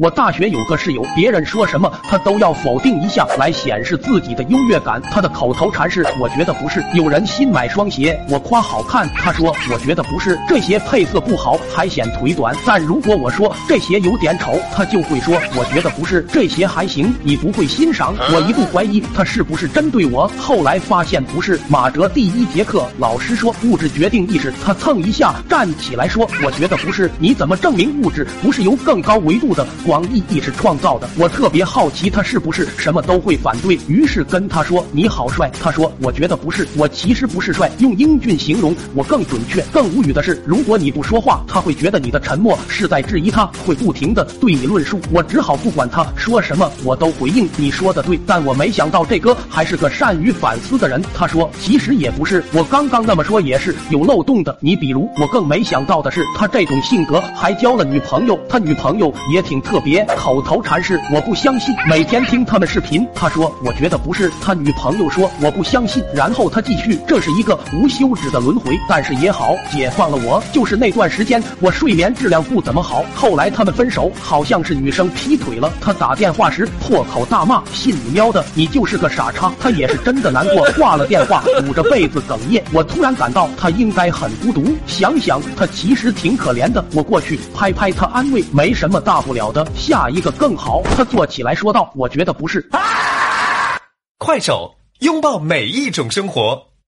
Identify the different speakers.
Speaker 1: 我大学有个室友，别人说什么他都要否定一下，来显示自己的优越感。他的口头禅是：“我觉得不是。”有人新买双鞋，我夸好看，他说：“我觉得不是，这鞋配色不好，还显腿短。”但如果我说这鞋有点丑，他就会说：“我觉得不是，这鞋还行，你不会欣赏。”我一度怀疑他是不是针对我，后来发现不是。马哲第一节课，老师说物质决定意识，他蹭一下站起来说：“我觉得不是。”你怎么证明物质不是由更高维度的？广义意识创造的，我特别好奇他是不是什么都会反对，于是跟他说你好帅。他说我觉得不是，我其实不是帅，用英俊形容我更准确。更无语的是，如果你不说话，他会觉得你的沉默是在质疑他，会不停的对你论述。我只好不管他说什么，我都回应你说的对。但我没想到这哥还是个善于反思的人。他说其实也不是，我刚刚那么说也是有漏洞的。你比如，我更没想到的是他这种性格还交了女朋友，他女朋友也挺特特别，口。头禅是我不相信，每天听他们视频。他说我觉得不是，他女朋友说我不相信，然后他继续，这是一个无休止的轮回。但是也好，解放了我。就是那段时间我睡眠质量不怎么好，后来他们分手，好像是女生劈腿了。他打电话时破口大骂，信你喵的，你就是个傻叉。他也是真的难过，挂了电话，捂着被子哽咽。我突然感到他应该很孤独，想想他其实挺可怜的。我过去拍拍他，安慰，没什么大不了的，下一个。更好，他坐起来说道：“我觉得不是。”
Speaker 2: 快手，拥抱每一种生活。